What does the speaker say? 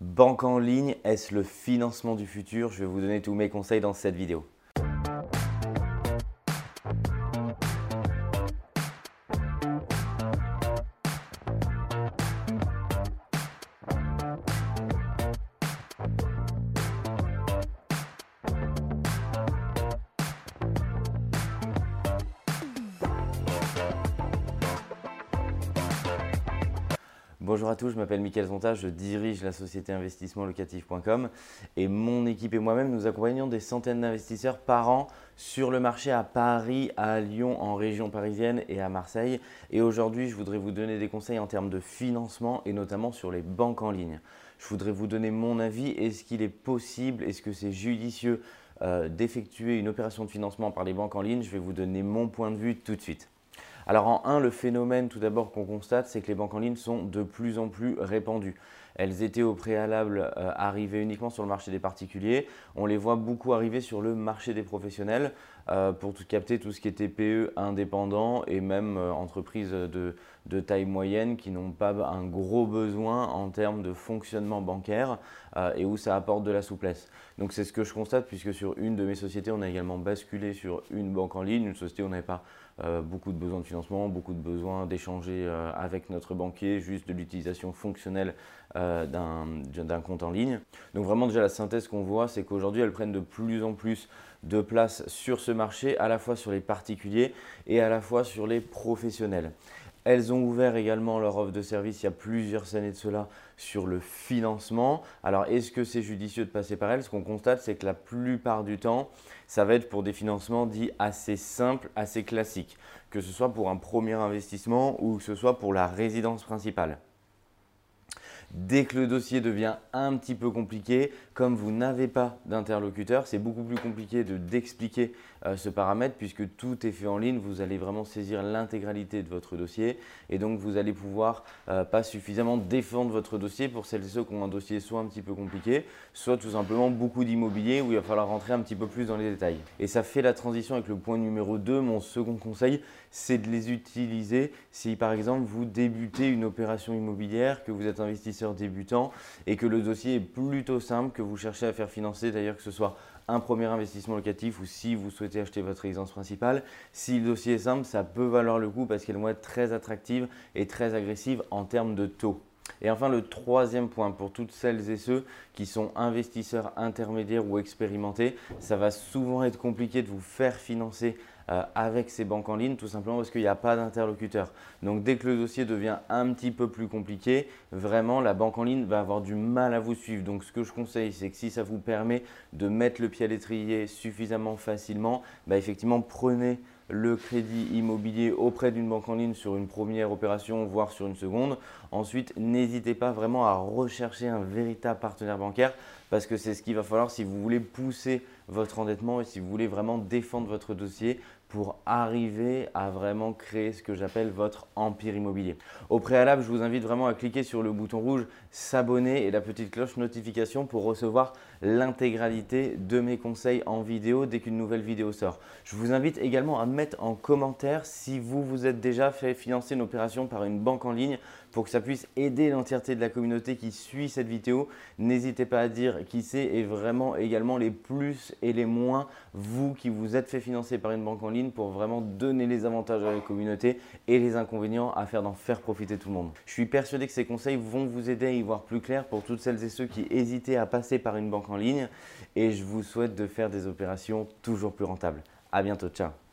Banque en ligne, est-ce le financement du futur? Je vais vous donner tous mes conseils dans cette vidéo. Bonjour à tous, je m'appelle Mickaël Zonta, je dirige la société investissementlocatif.com et mon équipe et moi-même nous accompagnons des centaines d'investisseurs par an sur le marché à Paris, à Lyon, en région parisienne et à Marseille. Et aujourd'hui, je voudrais vous donner des conseils en termes de financement et notamment sur les banques en ligne. Je voudrais vous donner mon avis. Est-ce qu'il est possible, est-ce que c'est judicieux euh, d'effectuer une opération de financement par les banques en ligne? Je vais vous donner mon point de vue tout de suite. Alors en un, le phénomène tout d'abord qu'on constate, c'est que les banques en ligne sont de plus en plus répandues. Elles étaient au préalable euh, arrivées uniquement sur le marché des particuliers. On les voit beaucoup arriver sur le marché des professionnels euh, pour tout capter tout ce qui est TPE indépendant et même euh, entreprises de, de, taille moyenne qui n'ont pas un gros besoin en termes de fonctionnement bancaire et où ça apporte de la souplesse. Donc c'est ce que je constate puisque sur une de mes sociétés, on a également basculé sur une banque en ligne, une société où on n'avait pas beaucoup de besoins de financement, beaucoup de besoins d'échanger avec notre banquier, juste de l'utilisation fonctionnelle euh, d'un compte en ligne. Donc vraiment déjà la synthèse qu'on voit, c'est qu'aujourd'hui elles prennent de plus en plus de place sur ce marché, à la fois sur les particuliers et à la fois sur les professionnels. Elles ont ouvert également leur offre de service il y a plusieurs années de cela sur le financement. Alors est-ce que c'est judicieux de passer par elles? Ce qu'on constate, c'est que la plupart du temps, ça va être pour des financements dits assez simples, assez classiques, que ce soit pour un premier investissement ou que ce soit pour la résidence principale. Dès que le dossier devient un petit peu compliqué, comme vous n'avez pas d'interlocuteur, c'est beaucoup plus compliqué de d'expliquer euh, ce paramètre puisque tout est fait en ligne. Vous allez vraiment saisir l'intégralité de votre dossier et donc vous allez pouvoir euh, pas suffisamment défendre votre dossier pour celles et ceux qui ont un dossier soit un petit peu compliqué, soit tout simplement beaucoup d'immobilier où il va falloir rentrer un petit peu plus dans les détails. Et ça fait la transition avec le point numéro 2. Mon second conseil, c'est de les utiliser si par exemple vous débutez une opération immobilière, que vous êtes investisseur débutant et que le dossier est plutôt simple, que vous cherchez à faire financer d'ailleurs que ce soit un premier investissement locatif ou si vous souhaitez acheter votre résidence principale. Si le dossier est simple, ça peut valoir le coup parce qu'elle vont être très attractive et très agressive en termes de taux. Et enfin, le troisième point, pour toutes celles et ceux qui sont investisseurs intermédiaires ou expérimentés, ça va souvent être compliqué de vous faire financer euh, avec ces banques en ligne, tout simplement parce qu'il n'y a pas d'interlocuteur. Donc dès que le dossier devient un petit peu plus compliqué, vraiment la banque en ligne va avoir du mal à vous suivre. Donc ce que je conseille, c'est que si ça vous permet de mettre le pied à l'étrier suffisamment facilement, bah, effectivement prenez le crédit immobilier auprès d'une banque en ligne sur une première opération, voire sur une seconde. Ensuite, n'hésitez pas vraiment à rechercher un véritable partenaire bancaire parce que c'est ce qu'il va falloir si vous voulez pousser votre endettement et si vous voulez vraiment défendre votre dossier pour arriver à vraiment créer ce que j'appelle votre empire immobilier. Au préalable, je vous invite vraiment à cliquer sur le bouton rouge s'abonner et la petite cloche notification pour recevoir l'intégralité de mes conseils en vidéo dès qu'une nouvelle vidéo sort. Je vous invite également à mettre en commentaire si vous vous êtes déjà fait financer une opération par une banque en ligne pour que ça puisse aider l'entièreté de la communauté qui suit cette vidéo. N'hésitez pas à dire qui c'est et vraiment également les plus et les moins, vous qui vous êtes fait financer par une banque en ligne pour vraiment donner les avantages à la communauté et les inconvénients à faire d'en faire profiter tout le monde. Je suis persuadé que ces conseils vont vous aider à y voir plus clair pour toutes celles et ceux qui hésitaient à passer par une banque en ligne et je vous souhaite de faire des opérations toujours plus rentables. À bientôt, ciao